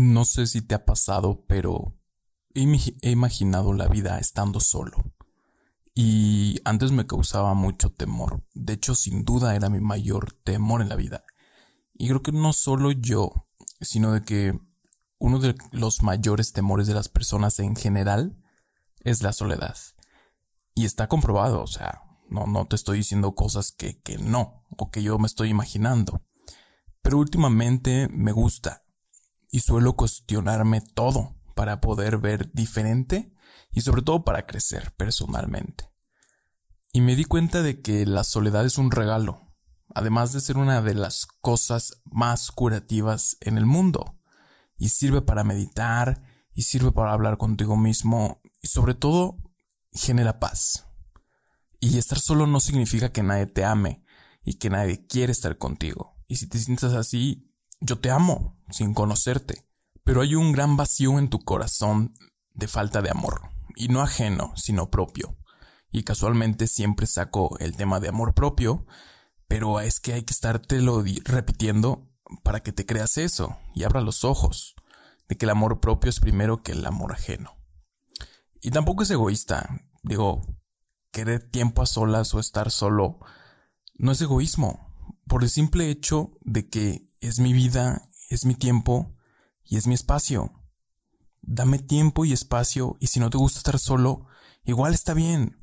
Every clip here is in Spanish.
No sé si te ha pasado, pero he, imaginado la vida estando solo. Y antes me causaba mucho temor. De hecho, sin duda era mi mayor temor en la vida. Y creo que no solo yo, sino de que uno de los mayores temores de las personas en general es la soledad. Y está comprobado, o sea, no, no te estoy diciendo cosas que, que no, o que yo me estoy imaginando. Pero últimamente me gusta y suelo cuestionarme todo para poder ver diferente y sobre todo para crecer personalmente. Y me di cuenta de que la soledad es un regalo, además de ser una de las cosas más curativas en el mundo. Y sirve para meditar, y sirve para hablar contigo mismo, y sobre todo genera paz. Y estar solo no significa que nadie te ame y que nadie quiere estar contigo. Y si te sientes así, yo te amo, sin conocerte. Pero hay un gran vacío en tu corazón de falta de amor. Y no ajeno, sino propio. Y casualmente siempre saco el tema de amor propio, pero es que hay que estártelo repitiendo para que te creas eso y abra los ojos de que el amor propio es primero que el amor ajeno. Y tampoco es egoísta. Digo, querer tiempo a solas o estar solo no es egoísmo, por el simple hecho de que es mi vida, es mi tiempo y es mi espacio. Dame tiempo y espacio y si no te gusta estar solo, igual está bien.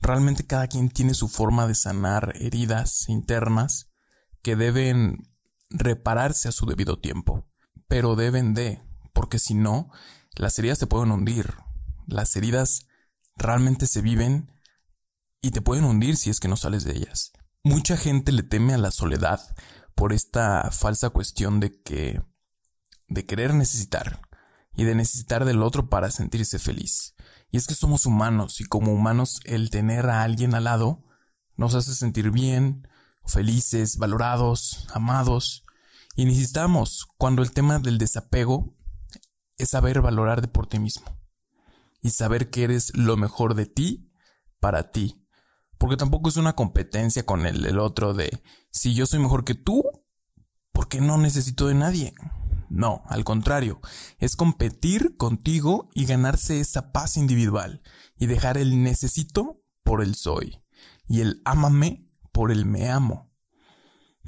Realmente cada quien tiene su forma de sanar heridas internas que deben repararse a su debido tiempo. Pero deben de, porque si no, las heridas te pueden hundir. Las heridas realmente se viven y te pueden hundir si es que no sales de ellas. Mucha gente le teme a la soledad por esta falsa cuestión de que de querer necesitar y de necesitar del otro para sentirse feliz. Y es que somos humanos y como humanos el tener a alguien al lado nos hace sentir bien, felices, valorados, amados. Y necesitamos cuando el tema del desapego es saber valorar por ti mismo y saber que eres lo mejor de ti para ti porque tampoco es una competencia con el, otro de si yo soy mejor que tú, ¿por qué no necesito de nadie? No, al contrario, es competir contigo y ganarse esa paz individual y dejar el necesito por el soy y el ámame por el me amo.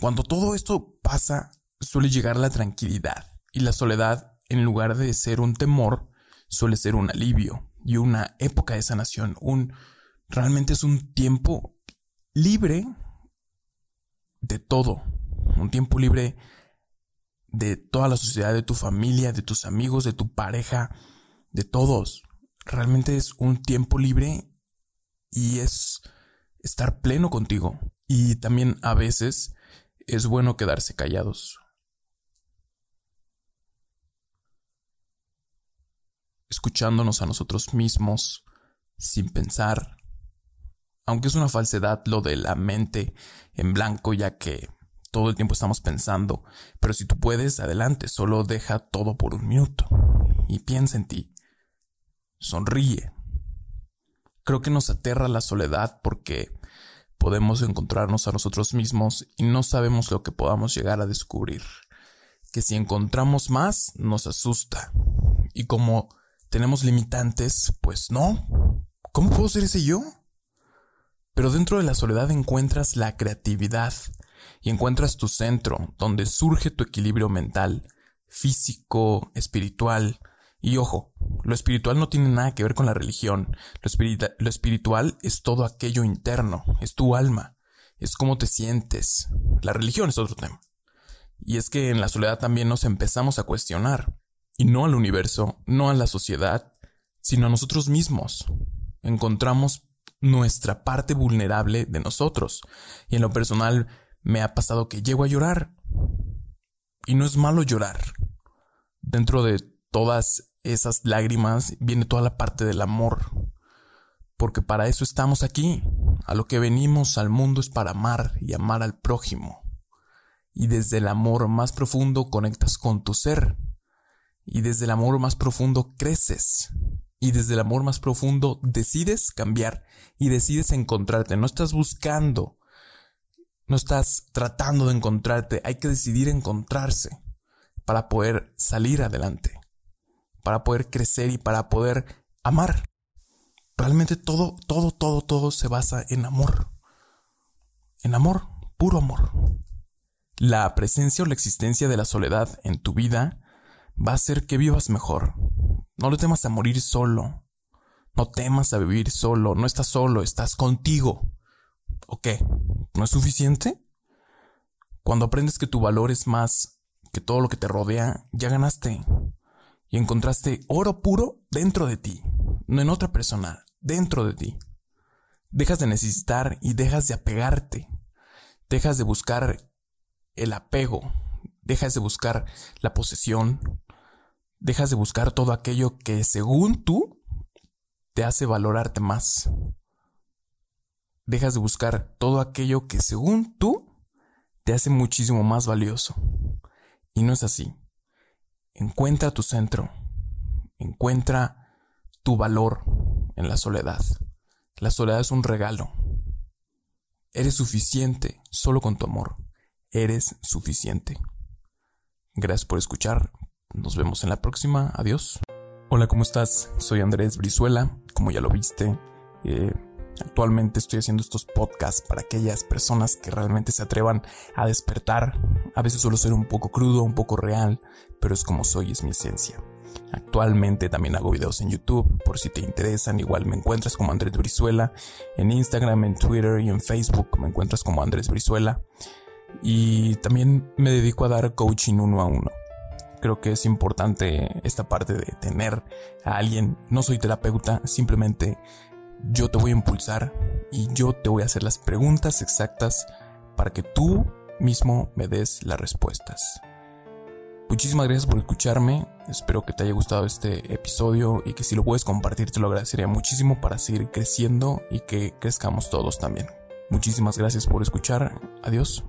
Cuando todo esto pasa, suele llegar la tranquilidad y la soledad, en lugar de ser un temor, suele ser un alivio y una época de sanación, un realmente es un tiempo libre de todo. Un tiempo libre de toda la sociedad, de tu familia, de tus amigos, de tu pareja, de todos. Realmente es un tiempo libre y es estar pleno contigo. Y también a veces es bueno quedarse callados. Escuchándonos a nosotros mismos sin pensar, aunque es una falsedad lo de la mente en blanco, ya que todo el tiempo estamos pensando, pero si tú puedes, adelante, solo deja todo por un minuto y piensa en ti. Sonríe. Creo que nos aterra la soledad porque podemos encontrarnos a nosotros mismos y no sabemos lo que podamos llegar a descubrir. Que si encontramos más, nos asusta. Y como tenemos limitantes, pues no. ¿Cómo puedo ser ese yo? Pero dentro de la soledad encuentras la creatividad y encuentras tu centro, donde surge tu equilibrio mental, físico, espiritual. Y ojo, lo espiritual no tiene nada que ver con la religión. Lo, lo espiritual es todo aquello interno, es tu alma, es cómo te sientes. La religión es otro tema. Y es que en la soledad también nos empezamos a cuestionar. Y no al universo, no a la sociedad, sino a nosotros mismos. Encontramos nuestra parte vulnerable de nosotros. Y en lo personal me ha pasado que llego a llorar. Y no es malo llorar. Dentro de todas esas lágrimas viene toda la parte del amor. Porque para eso estamos aquí. A lo que venimos al mundo es para amar y amar al prójimo. Y desde el amor más profundo conectas con tu ser. Y desde el amor más profundo creces y desde el amor más profundo decides cambiar y decides encontrarte. No estás buscando, no estás tratando de encontrarte, hay que decidir encontrarse. para poder salir adelante, para poder crecer y para poder amar. Realmente todo, todo, todo, todo se basa en amor. En amor, puro amor. La presencia o la existencia de la soledad en tu vida va a hacer que vivas mejor. No le temas a morir solo. No temas a vivir solo. No estás solo, estás contigo. ¿O qué? ¿No es suficiente? Cuando aprendes que tu valor es más que todo lo que te rodea, ya ganaste. Y encontraste oro puro dentro de ti, no en otra persona, dentro de ti. Dejas de necesitar y dejas de apegarte. Dejas de buscar el apego. Dejas de buscar la posesión. Dejas de buscar todo aquello que según tú te hace valorarte más. Dejas de buscar todo aquello que según tú te hace muchísimo más valioso. Y no es así. Encuentra tu centro. Encuentra tu valor en la soledad. La soledad es un regalo. Eres suficiente solo con tu amor. Eres suficiente. Gracias por escuchar. Nos vemos en la próxima. Adiós. Hola, ¿cómo estás? Soy Andrés Brizuela. Como ya lo viste, eh, Actualmente estoy haciendo estos podcasts para aquellas personas que realmente se atrevan a despertar. A veces suelo ser un poco crudo, un poco real, pero es como soy, es mi esencia. Actualmente también hago videos en YouTube, por si te interesan, igual me encuentras como Andrés Brizuela, en Instagram, en Twitter y en Facebook me encuentras como Andrés Brizuela. Y también me dedico a dar coaching uno a uno. Creo que es importante esta parte de tener a alguien, no soy terapeuta, simplemente yo te voy a impulsar y yo te voy a hacer las preguntas exactas para que tú mismo me des las respuestas. Muchísimas gracias por escucharme, espero que te haya gustado este episodio y que si lo puedes compartir te lo agradecería muchísimo para seguir creciendo y que crezcamos todos también. Muchísimas gracias por escuchar, adiós.